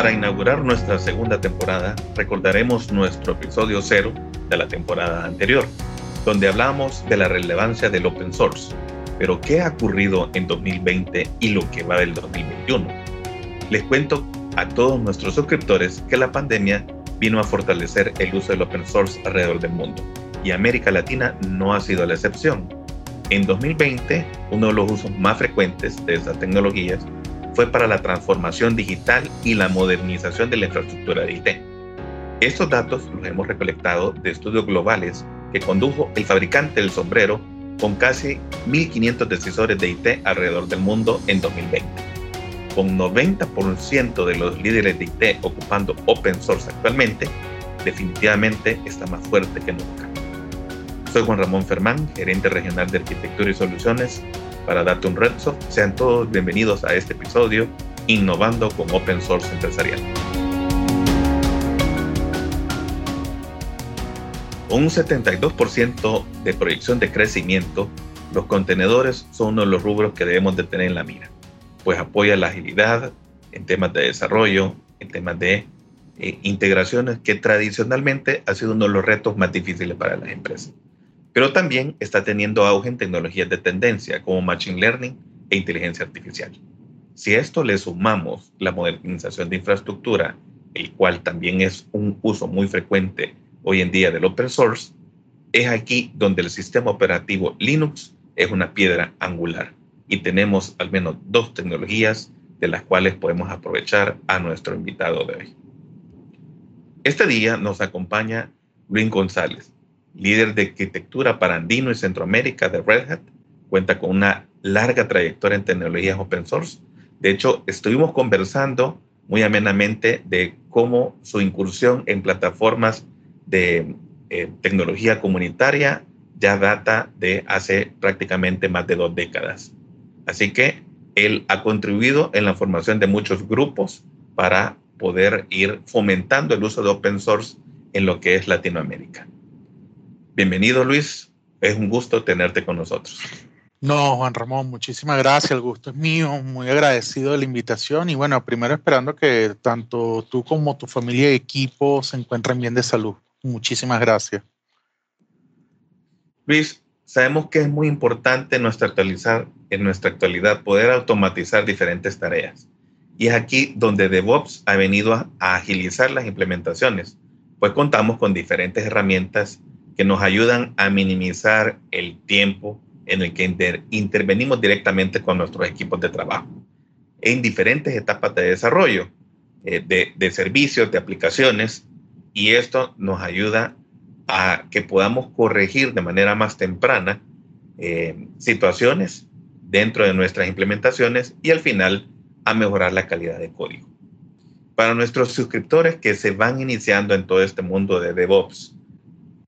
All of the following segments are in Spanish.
Para inaugurar nuestra segunda temporada, recordaremos nuestro episodio cero de la temporada anterior, donde hablamos de la relevancia del open source. Pero, ¿qué ha ocurrido en 2020 y lo que va del 2021? Les cuento a todos nuestros suscriptores que la pandemia vino a fortalecer el uso del open source alrededor del mundo, y América Latina no ha sido la excepción. En 2020, uno de los usos más frecuentes de estas tecnologías fue para la transformación digital y la modernización de la infraestructura de IT. Estos datos los hemos recolectado de estudios globales que condujo el fabricante del sombrero con casi 1.500 decisores de IT alrededor del mundo en 2020. Con 90% de los líderes de IT ocupando open source actualmente, definitivamente está más fuerte que nunca. Soy Juan Ramón Fermán, gerente regional de arquitectura y soluciones para Datum Redsoft. Sean todos bienvenidos a este episodio Innovando con Open Source Empresarial. Con un 72% de proyección de crecimiento, los contenedores son uno de los rubros que debemos de tener en la mira, pues apoya la agilidad en temas de desarrollo, en temas de eh, integraciones que tradicionalmente ha sido uno de los retos más difíciles para las empresas pero también está teniendo auge en tecnologías de tendencia como Machine Learning e inteligencia artificial. Si a esto le sumamos la modernización de infraestructura, el cual también es un uso muy frecuente hoy en día del open source, es aquí donde el sistema operativo Linux es una piedra angular y tenemos al menos dos tecnologías de las cuales podemos aprovechar a nuestro invitado de hoy. Este día nos acompaña Luis González, líder de arquitectura para Andino y Centroamérica de Red Hat, cuenta con una larga trayectoria en tecnologías open source. De hecho, estuvimos conversando muy amenamente de cómo su incursión en plataformas de eh, tecnología comunitaria ya data de hace prácticamente más de dos décadas. Así que él ha contribuido en la formación de muchos grupos para poder ir fomentando el uso de open source en lo que es Latinoamérica. Bienvenido Luis, es un gusto tenerte con nosotros. No, Juan Ramón, muchísimas gracias, el gusto es mío, muy agradecido de la invitación y bueno, primero esperando que tanto tú como tu familia y equipo se encuentren bien de salud. Muchísimas gracias. Luis, sabemos que es muy importante en nuestra, actualizar, en nuestra actualidad poder automatizar diferentes tareas. Y es aquí donde DevOps ha venido a agilizar las implementaciones, pues contamos con diferentes herramientas que nos ayudan a minimizar el tiempo en el que intervenimos directamente con nuestros equipos de trabajo en diferentes etapas de desarrollo eh, de, servicios, de aplicaciones, y esto nos ayuda a que podamos corregir de manera más temprana eh, situaciones dentro de nuestras implementaciones y al final a mejorar la calidad de código. Para nuestros suscriptores que se van iniciando en todo este mundo de DevOps,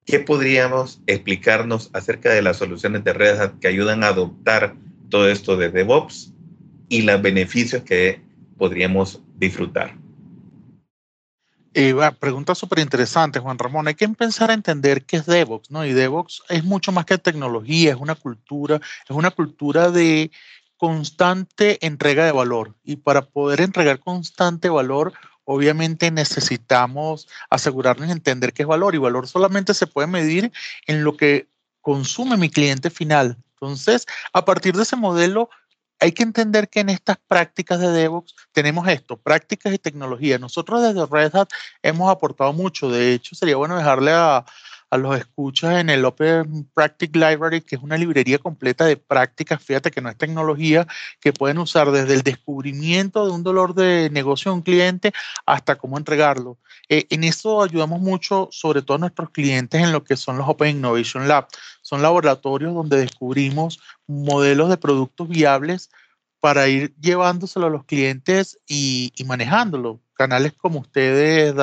¿Qué podríamos explicarnos acerca de las soluciones de Red que ayudan a adoptar todo esto de DevOps y los beneficios que podríamos disfrutar? Eh, pregunta súper interesante, Juan Ramón. Hay que empezar a entender qué es DevOps, ¿no? Y DevOps es mucho más que tecnología, es una cultura, es una cultura de constante entrega de valor. Y para poder entregar constante valor, obviamente necesitamos asegurarnos de entender qué es valor y valor solamente se puede medir en lo que consume mi cliente final. Entonces, a partir de ese modelo, hay que entender que en estas prácticas de DevOps tenemos esto, prácticas y tecnología. Nosotros desde Red Hat hemos aportado mucho. De hecho, sería bueno dejarle a, a los escuchas en el Open Practice Library, que es una librería completa de prácticas, fíjate que no es tecnología, que pueden usar desde el descubrimiento de un dolor de negocio de un cliente hasta cómo entregarlo. Eh, en eso ayudamos mucho, sobre todo a nuestros clientes, en lo que son los Open Innovation Lab. Son laboratorios donde descubrimos modelos de productos viables para ir llevándoselo a los clientes y, y manejándolo canales como ustedes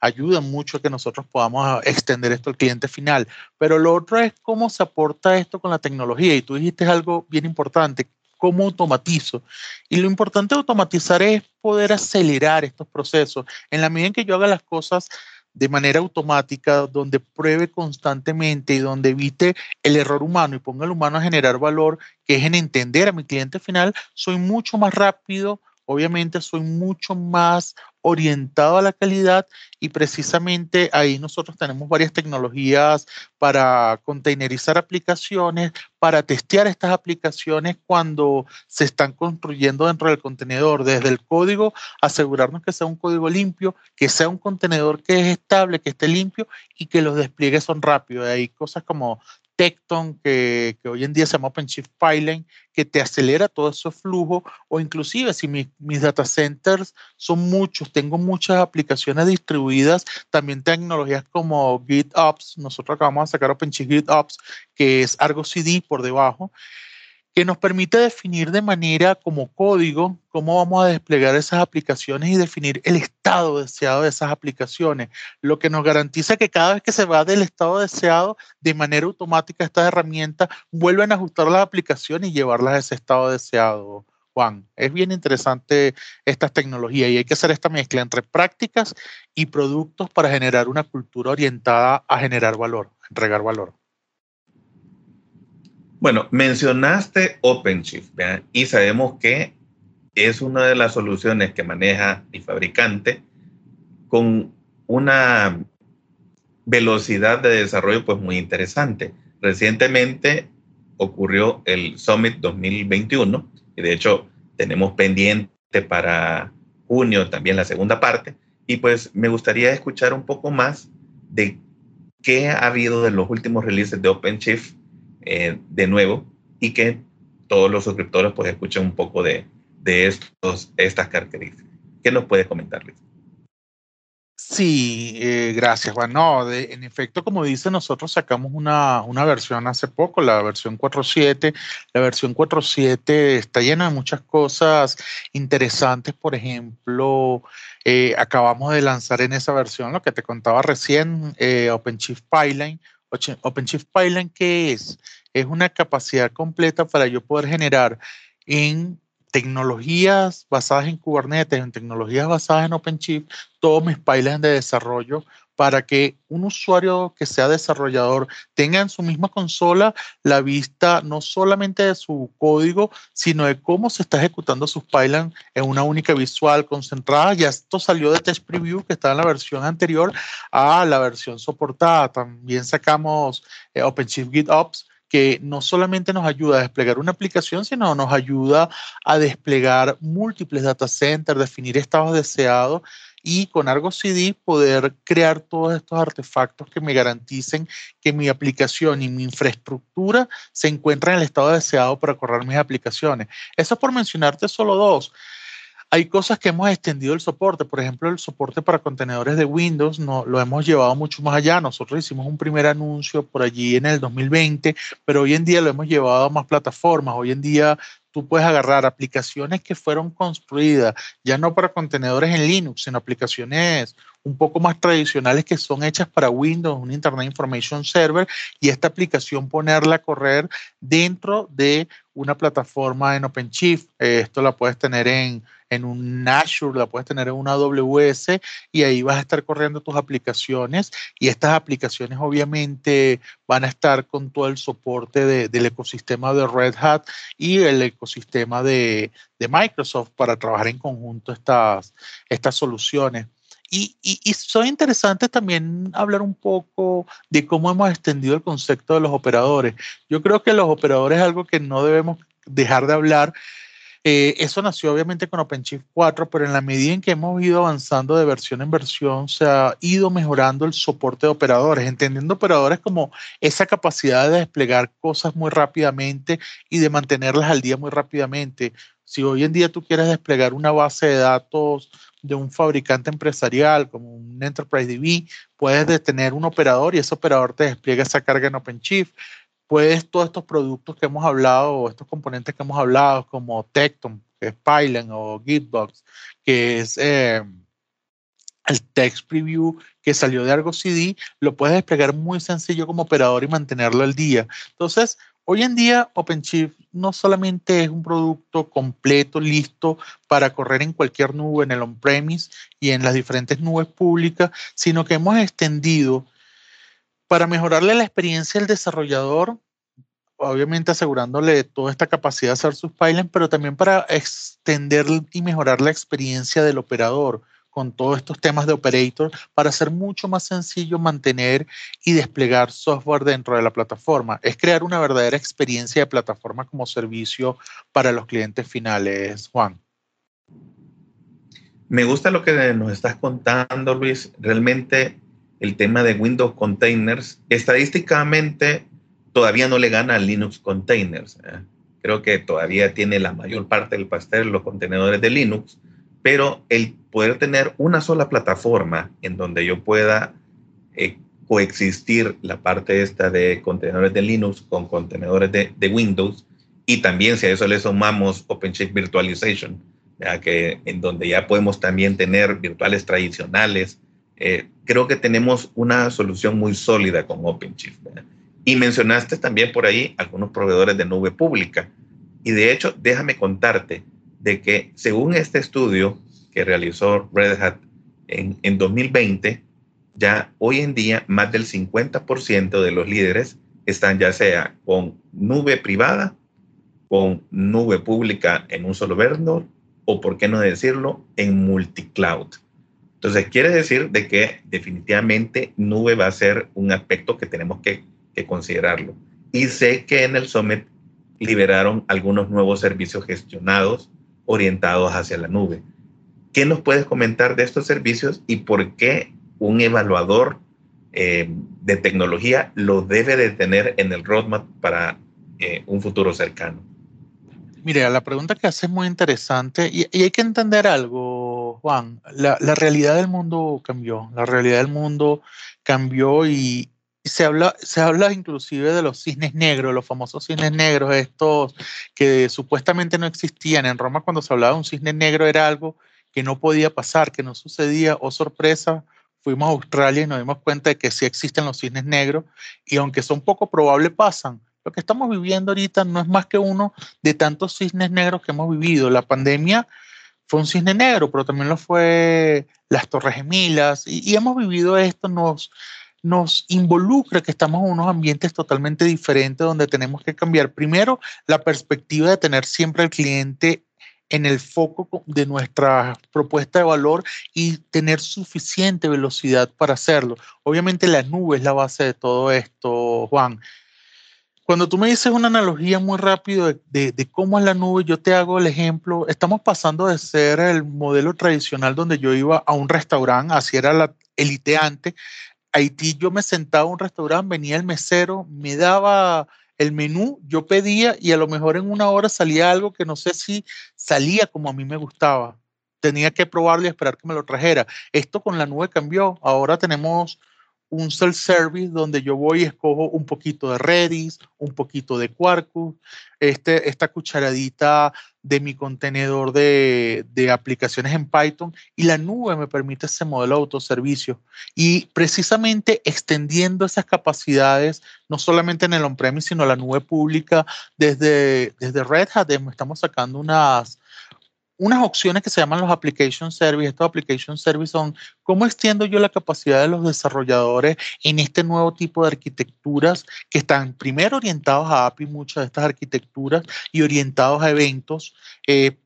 ayudan mucho a que nosotros podamos extender esto al cliente final. Pero lo otro es cómo se aporta esto con la tecnología. Y tú dijiste algo bien importante, cómo automatizo. Y lo importante de automatizar es poder acelerar estos procesos. En la medida en que yo haga las cosas de manera automática, donde pruebe constantemente y donde evite el error humano y ponga al humano a generar valor, que es en entender a mi cliente final, soy mucho más rápido obviamente soy mucho más orientado a la calidad y precisamente ahí nosotros tenemos varias tecnologías para containerizar aplicaciones, para testear estas aplicaciones cuando se están construyendo dentro del contenedor, desde el código, asegurarnos que sea un código limpio, que sea un contenedor que es estable, que esté limpio y que los despliegues son rápidos. Hay cosas como Tecton, que, hoy en día se llama OpenShift Pipeline, que te acelera todo ese flujo, o inclusive si mis data centers son muchos, tengo muchas aplicaciones distribuidas, también tecnologías como GitOps, nosotros acabamos de sacar OpenShift GitOps, que es Argo CD por debajo, que nos permite definir de manera como código cómo vamos a desplegar esas aplicaciones y definir el estado deseado de esas aplicaciones, lo que nos garantiza que cada vez que se va del estado deseado, de manera automática estas herramientas vuelven a ajustar las aplicaciones y llevarlas a ese estado deseado. Juan, es bien interesante estas tecnologías y hay que hacer esta mezcla entre prácticas y productos para generar una cultura orientada a generar valor, entregar valor. Bueno, mencionaste OpenShift y sabemos que es una de las soluciones que maneja el fabricante con una velocidad de desarrollo pues muy interesante. Recientemente ocurrió el Summit 2021 y de hecho tenemos pendiente para junio también la segunda parte y pues me gustaría escuchar un poco más de qué ha habido de los últimos releases de OpenShift eh, de nuevo y que todos los suscriptores pues escuchen un poco de, de estos, estas características. ¿Qué nos puedes comentar, Sí, eh, gracias, Juan. No, en efecto, como dice, nosotros sacamos una, una versión hace poco, la versión 4.7. La versión 4.7 está llena de muchas cosas interesantes. Por ejemplo, eh, acabamos de lanzar en esa versión lo que te contaba recién, OpenShift Pipeline, OpenShift Pipeline, ¿qué es? Es una capacidad completa para yo poder generar en tecnologías basadas en Kubernetes, en tecnologías basadas en OpenShift, todos mis pipelines de desarrollo para que un usuario que sea desarrollador tenga en su misma consola la vista no solamente de su código, sino de cómo se está ejecutando sus pipelines en una única visual concentrada. Ya esto salió de Test Preview, que estaba en la versión anterior, a la versión soportada. También sacamos eh, OpenShift GitOps, que no solamente nos ayuda a desplegar una aplicación, sino nos ayuda a desplegar múltiples data centers, definir estados deseados y con Argo CD poder crear todos estos artefactos que me garanticen que mi aplicación y mi infraestructura se encuentran en el estado deseado para correr mis aplicaciones. Eso es por mencionarte solo dos. Hay cosas que hemos extendido el soporte, por ejemplo, el soporte para contenedores de Windows no, lo hemos llevado mucho más allá. Nosotros hicimos un primer anuncio por allí en el 2020, pero hoy en día lo hemos llevado a más plataformas. Hoy en día tú puedes agarrar aplicaciones que fueron construidas ya no para contenedores en Linux, sino aplicaciones un poco más tradicionales que son hechas para Windows, un Internet Information Server, y esta aplicación ponerla a correr dentro de una plataforma en OpenShift. esto la puedes tener en en un Azure, la puedes tener en una AWS y ahí vas a estar corriendo tus aplicaciones y estas aplicaciones obviamente van a estar con todo el soporte del ecosistema de Red Hat y el ecosistema de, Microsoft para trabajar en conjunto estas, estas soluciones. Y, y, y son interesantes también hablar un poco de cómo hemos extendido el concepto de los operadores. Yo creo que los operadores es algo que no debemos dejar de hablar eh, eso nació obviamente con OpenShift 4, pero en la medida en que hemos ido avanzando de versión en versión, se ha ido mejorando el soporte de operadores, entendiendo operadores como esa capacidad de desplegar cosas muy rápidamente y de mantenerlas al día muy rápidamente. Si hoy en día tú quieres desplegar una base de datos de un fabricante empresarial como un Enterprise DB, puedes tener un operador y ese operador te despliega esa carga en OpenShift puedes todos estos productos que hemos hablado, estos componentes que hemos hablado, como Tecton, que es Python, o Gitbox, que es eh, el text preview que salió de Argo CD, lo puedes desplegar muy sencillo como operador y mantenerlo al día. Entonces, hoy en día OpenShift no solamente es un producto completo, listo para correr en cualquier nube, en el on-premise y en las diferentes nubes públicas, sino que hemos extendido para mejorarle la experiencia del desarrollador obviamente asegurándole toda esta capacidad de hacer sus pipelines, pero también para extender y mejorar la experiencia del operador con todos estos temas de operator para hacer mucho más sencillo mantener y desplegar software dentro de la plataforma. Es crear una verdadera experiencia de plataforma como servicio para los clientes finales, Juan. Me gusta lo que nos estás contando, Luis. Realmente el tema de Windows Containers, estadísticamente todavía no le gana a Linux Containers. ¿eh? Creo que todavía tiene la mayor parte del pastel los contenedores de Linux, pero el poder tener una sola plataforma en donde yo pueda eh, coexistir la parte esta de contenedores de Linux con contenedores de, Windows y también si a eso le sumamos OpenShift Virtualization, ya que en donde ya podemos también tener virtuales tradicionales, eh, creo que tenemos una solución muy sólida con OpenShift. Y mencionaste también por ahí algunos proveedores de nube pública. Y de hecho, déjame contarte de que según este estudio que realizó Red Hat en, en 2020, ya hoy en día más del 50% de los líderes están ya sea con nube privada, con nube pública en un solo vendor o, por qué no decirlo, en multicloud. Entonces, quiere decir de que definitivamente nube va a ser un aspecto que tenemos que, que considerarlo. Y sé que en el Summit liberaron algunos nuevos servicios gestionados orientados hacia la nube. ¿Qué nos puedes comentar de estos servicios y por qué un evaluador eh, de tecnología lo debe de tener en el roadmap para eh, un futuro cercano? Mire, la pregunta que hace es muy interesante y, hay que entender algo, Juan. La, la, realidad del mundo cambió, la realidad del mundo cambió y, se habla, se inclusive de los cisnes negros, los famosos cisnes negros, estos que supuestamente no existían. En Roma cuando se hablaba de un cisne negro era algo que no podía pasar, que no sucedía. o oh, sorpresa, fuimos a Australia y nos dimos cuenta de que sí existen los cisnes negros y aunque son poco probables, pasan. Lo que estamos viviendo ahorita no es más que uno de tantos cisnes negros que hemos vivido. La pandemia fue un cisne negro, pero también lo fue las Torres Gemelas y, y hemos vivido esto, nos, nos involucra que estamos en unos ambientes totalmente diferentes donde tenemos que cambiar primero la perspectiva de tener siempre al cliente en el foco de nuestra propuesta de valor y tener suficiente velocidad para hacerlo. Obviamente la nube es la base de todo esto, Juan. Cuando tú me dices una analogía muy rápido de, de, cómo es la nube, yo te hago el ejemplo. Estamos pasando de ser el modelo tradicional donde yo iba a un restaurante, así era la eliteante, Haití yo me sentaba en un restaurante, venía el mesero, me daba el menú, yo pedía y a lo mejor en una hora salía algo que no sé si salía como a mí me gustaba. Tenía que probarlo y esperar que me lo trajera. Esto con la nube cambió. Ahora tenemos un self-service donde yo voy y escojo un poquito de Redis, un poquito de Quarkus, este, esta cucharadita de mi contenedor de, de, aplicaciones en Python y la nube me permite ese modelo de autoservicio. Y precisamente extendiendo esas capacidades, no solamente en el on-premise, sino la nube pública, desde, desde Red Hat estamos sacando unas unas opciones que se llaman los application service. Estos application service son cómo extiendo yo la capacidad de los desarrolladores en este nuevo tipo de arquitecturas que están primero orientados a API, muchas de estas arquitecturas, y orientados a eventos,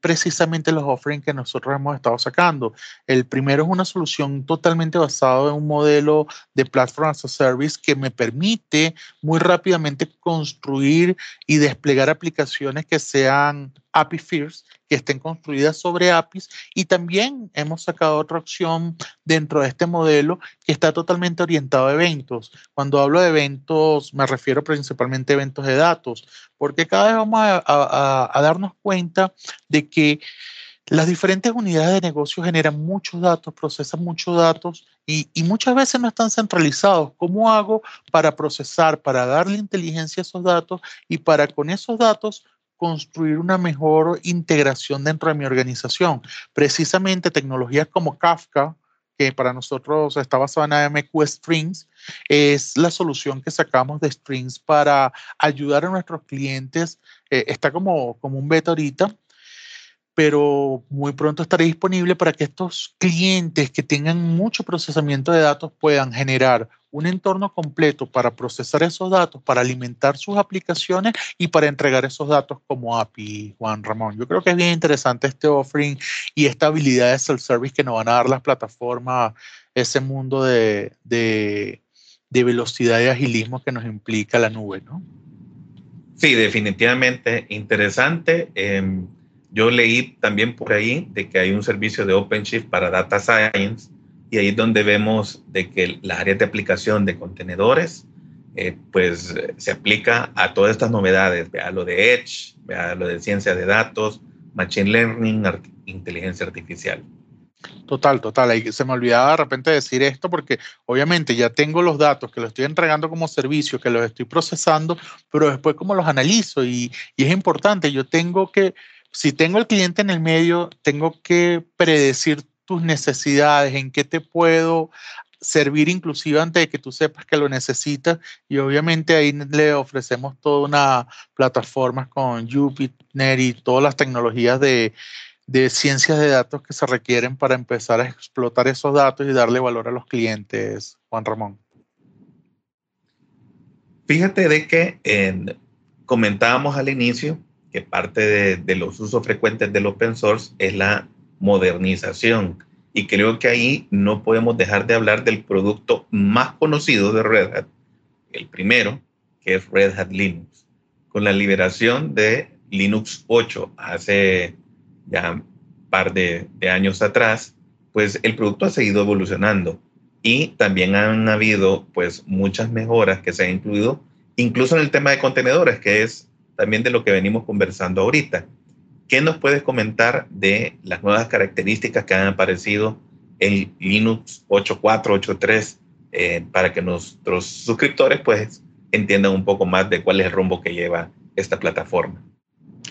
precisamente los offerings que nosotros hemos estado sacando. El primero es una solución totalmente basada en un modelo de platform as a service que me permite muy rápidamente construir y desplegar aplicaciones que sean API First, que estén construidas sobre APIs. Y también hemos sacado otra opción dentro de este modelo que está totalmente orientado a eventos. Cuando hablo de eventos, me refiero principalmente a eventos de datos, porque cada vez vamos a, darnos cuenta de que las diferentes unidades de negocio generan muchos datos, procesan muchos datos y, y, muchas veces no están centralizados. ¿Cómo hago para procesar, para darle inteligencia a esos datos y para con esos datos construir una mejor integración dentro de mi organización. Precisamente tecnologías como Kafka, que para nosotros está basada en AMQ Strings, es la solución que sacamos de Strings para ayudar a nuestros clientes. Eh, está como, como un beta ahorita, pero muy pronto estará disponible para que estos clientes que tengan mucho procesamiento de datos puedan generar un entorno completo para procesar esos datos, para alimentar sus aplicaciones y para entregar esos datos como API, Juan Ramón. Yo creo que es bien interesante este offering y esta habilidad de self-service que nos van a dar las plataformas, ese mundo de, de, de velocidad y agilismo que nos implica la nube, ¿no? Sí, definitivamente interesante. Em, yo leí también por ahí de que hay un servicio de OpenShift para Data Science y ahí es donde vemos de que las áreas de aplicación de contenedores eh, pues se aplica a todas estas novedades, vea lo de Edge, vea lo de ciencia de datos, Machine Learning, inteligencia artificial. Total, total. Ahí se me olvidaba de repente decir esto porque obviamente ya tengo los datos que los estoy entregando como servicio, que los estoy procesando, pero después cómo los analizo y, y es importante, yo tengo que, si tengo el cliente en el medio, tengo que predecir tus necesidades, en qué te puedo servir inclusive antes de que tú sepas que lo necesitas y obviamente ahí le ofrecemos toda una plataforma con Jupyter y todas las tecnologías de ciencias de datos que se requieren para empezar a explotar esos datos y darle valor a los clientes, Juan Ramón? Fíjate de que comentábamos al inicio que parte de, de, los usos frecuentes del open source es la modernización. Y creo que ahí no podemos dejar de hablar del producto más conocido de Red Hat, el primero, que es Red Hat Linux. Con la liberación de Linux 8 hace ya un par de, años atrás, pues el producto ha seguido evolucionando y también han habido pues muchas mejoras que se han incluido, incluso en el tema de contenedores, que es también de lo que venimos conversando ahorita. ¿Qué nos puedes comentar de las nuevas características que han aparecido en Linux 8.4, 8.3, eh, para que nuestros suscriptores pues entiendan un poco más de cuál es el rumbo que lleva esta plataforma?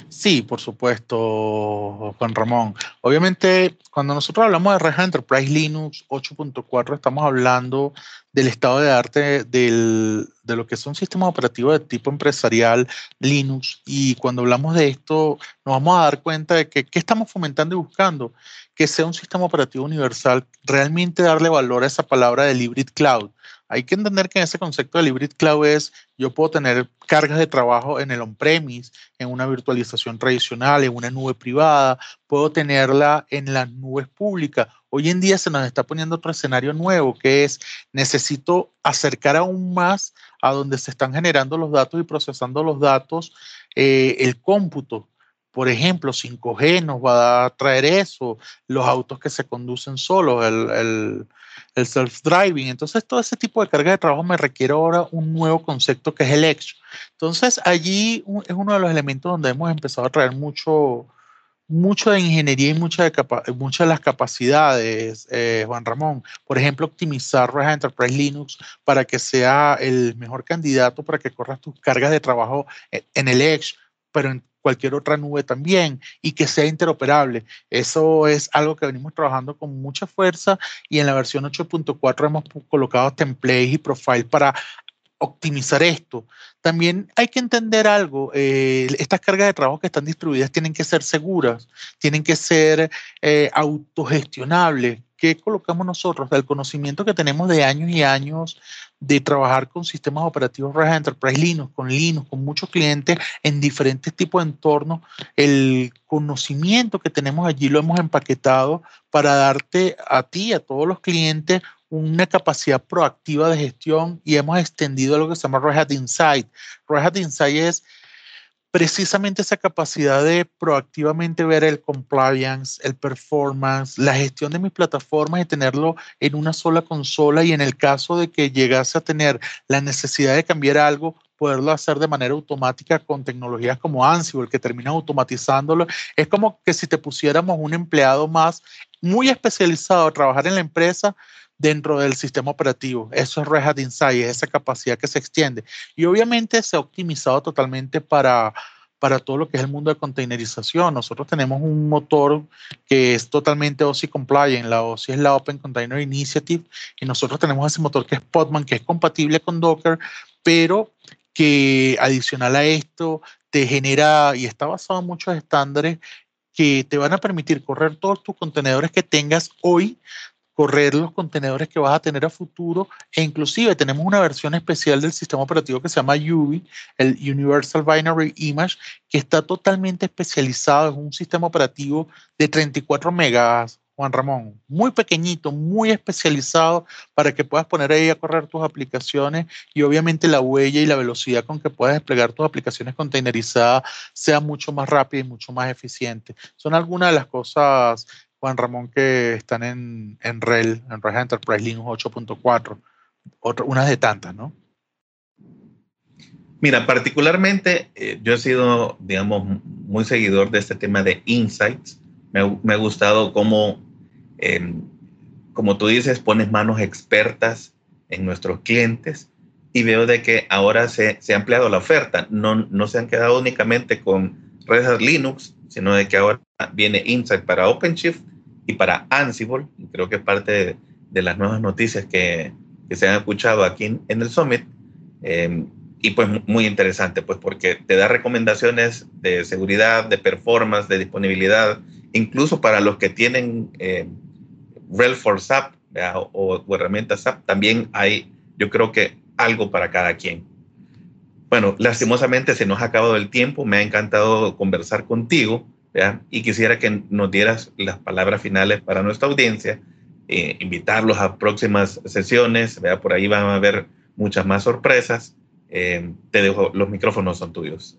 Sí, por supuesto, Juan Ramón. Obviamente, cuando nosotros hablamos de Red Enterprise Linux 8.4, estamos hablando del estado de arte de lo que es un sistema operativo de tipo empresarial Linux. Y cuando hablamos de esto, nos vamos a dar cuenta de que qué estamos fomentando y buscando, que sea un sistema operativo universal, realmente darle valor a esa palabra de hybrid cloud hay que entender que ese concepto de hybrid cloud es, yo puedo tener cargas de trabajo en el on-premise, en una virtualización tradicional, en una nube privada, puedo tenerla en las nubes públicas. Hoy en día se nos está poniendo otro escenario nuevo, que es necesito acercar aún más a donde se están generando los datos y procesando los datos eh, el cómputo. Por ejemplo, 5G nos va a traer eso, los autos que se conducen solos, el el self-driving. Entonces, todo ese tipo de carga de trabajo me requiere ahora un nuevo concepto que es el Edge. Entonces, allí es uno de los elementos donde hemos empezado a traer mucho, mucho de ingeniería y muchas de, muchas de las capacidades, eh, Juan Ramón. Por ejemplo, optimizar Red Enterprise Linux para que sea el mejor candidato para que corras tus cargas de trabajo en el Edge, pero en cualquier otra nube también y que sea interoperable. Eso es algo que venimos trabajando con mucha fuerza y en la versión 8.4 hemos colocado templates y profile para optimizar esto. También hay que entender algo, eh, estas cargas de trabajo que están distribuidas tienen que ser seguras, tienen que ser eh, autogestionables. ¿Qué colocamos nosotros? Del conocimiento que tenemos de años y años de trabajar con sistemas operativos Red Enterprise Linux, con Linux, con muchos clientes en diferentes tipos de entornos. El conocimiento que tenemos allí lo hemos empaquetado para darte a ti, a todos los clientes, una capacidad proactiva de gestión y hemos extendido lo que se llama Red Hat Insight. Red Hat Insight es precisamente esa capacidad de proactivamente ver el compliance, el performance, la gestión de mis plataformas y tenerlo en una sola consola y en el caso de que llegase a tener la necesidad de cambiar algo, poderlo hacer de manera automática con tecnologías como Ansible, que terminan automatizándolo. Es como que si te pusiéramos un empleado más muy especializado a trabajar en la empresa, dentro del sistema operativo. Eso es Red Hat Insight, esa capacidad que se extiende. Y obviamente se ha optimizado totalmente para, para todo lo que es el mundo de containerización. Nosotros tenemos un motor que es totalmente OSI compliant. La OSI es la Open Container Initiative y nosotros tenemos ese motor que es Podman, que es compatible con Docker, pero que adicional a esto te genera y está basado en muchos estándares que te van a permitir correr todos tus contenedores que tengas hoy correr los contenedores que vas a tener a futuro e inclusive tenemos una versión especial del sistema operativo que se llama UBI, el Universal Binary Image, que está totalmente especializado, es un sistema operativo de 34 megas, Juan Ramón, muy pequeñito, muy especializado para que puedas poner ahí a correr tus aplicaciones y obviamente la huella y la velocidad con que puedas desplegar tus aplicaciones containerizadas sea mucho más rápida y mucho más eficiente. Son algunas de las cosas Juan Ramón, que están en, en RHEL, en Red Enterprise Linux 8.4, unas de tantas, ¿no? Mira, particularmente eh, yo he sido, digamos, muy seguidor de este tema de insights. Me, ha gustado cómo, em, como tú dices, pones manos expertas en nuestros clientes y veo de que ahora se, se, ha ampliado la oferta. No, no se han quedado únicamente con Red Hat Linux, sino de que ahora viene Insight para OpenShift y para Ansible. Creo que es parte de, las nuevas noticias que, que, se han escuchado aquí en, el Summit. Em, y pues muy interesante, pues porque te da recomendaciones de seguridad, de performance, de disponibilidad, incluso para los que tienen eh, RHEL for SAP o, o, herramientas SAP, también hay, yo creo que algo para cada quien. Bueno, lastimosamente se nos ha acabado el tiempo, me ha encantado conversar contigo y quisiera que nos dieras las palabras finales para nuestra audiencia, eh, invitarlos a próximas sesiones, ¿vea? por ahí van a haber muchas más sorpresas. Eh, te dejo, los micrófonos son tuyos.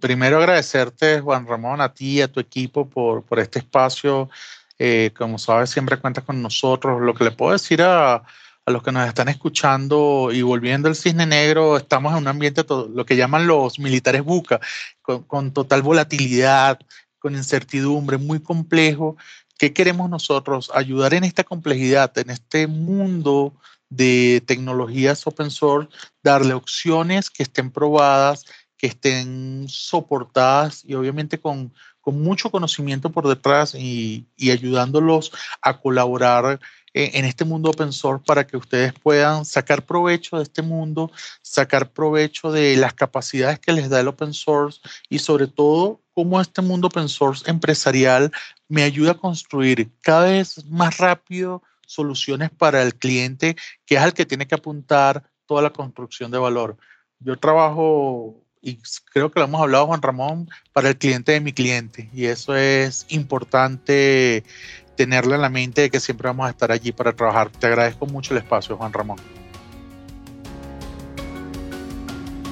primero agradecerte, Juan Ramón, a ti y a tu equipo por, por este espacio. Eh, como sabes, siempre cuentas con nosotros. Lo que le puedo decir a, a los que nos están escuchando y volviendo al cisne negro, estamos en un ambiente, lo que llaman los militares buca, con, total volatilidad, con incertidumbre, muy complejo. ¿Qué queremos nosotros? Ayudar en esta complejidad, en este mundo de tecnologías open source, darle opciones que estén probadas, que estén soportadas y obviamente con, con mucho conocimiento por detrás y, ayudándolos a colaborar en este mundo open source para que ustedes puedan sacar provecho de este mundo, sacar provecho de las capacidades que les da el open source y sobre todo cómo este mundo open source empresarial me ayuda a construir cada vez más rápido soluciones para el cliente, que es al que tiene que apuntar toda la construcción de valor. Yo trabajo y creo que lo hemos hablado Juan Ramón, para el cliente de mi cliente. Y eso es importante tenerlo en la mente de que siempre vamos a estar allí para trabajar. Te agradezco mucho el espacio, Juan Ramón.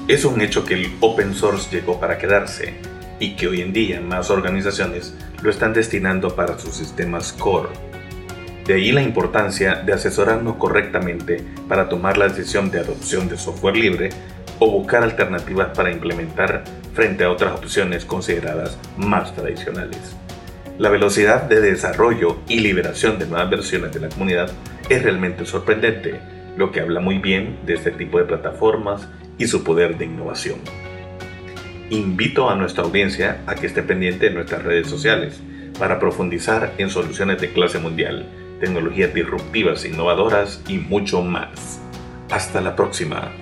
Es un hecho que el open source llegó para quedarse y que hoy en día más organizaciones lo están destinando para sus sistemas core. De ahí la importancia de asesorarnos correctamente para tomar la decisión de adopción de software libre o buscar alternativas para implementar frente a otras opciones consideradas más tradicionales. La velocidad de desarrollo y liberación de nuevas versiones de la comunidad es realmente sorprendente, lo que habla muy bien de este tipo de plataformas y su poder de innovación. Invito a nuestra audiencia a que esté pendiente de nuestras redes sociales para profundizar en soluciones de clase mundial, tecnologías disruptivas innovadoras y mucho más. Hasta la próxima.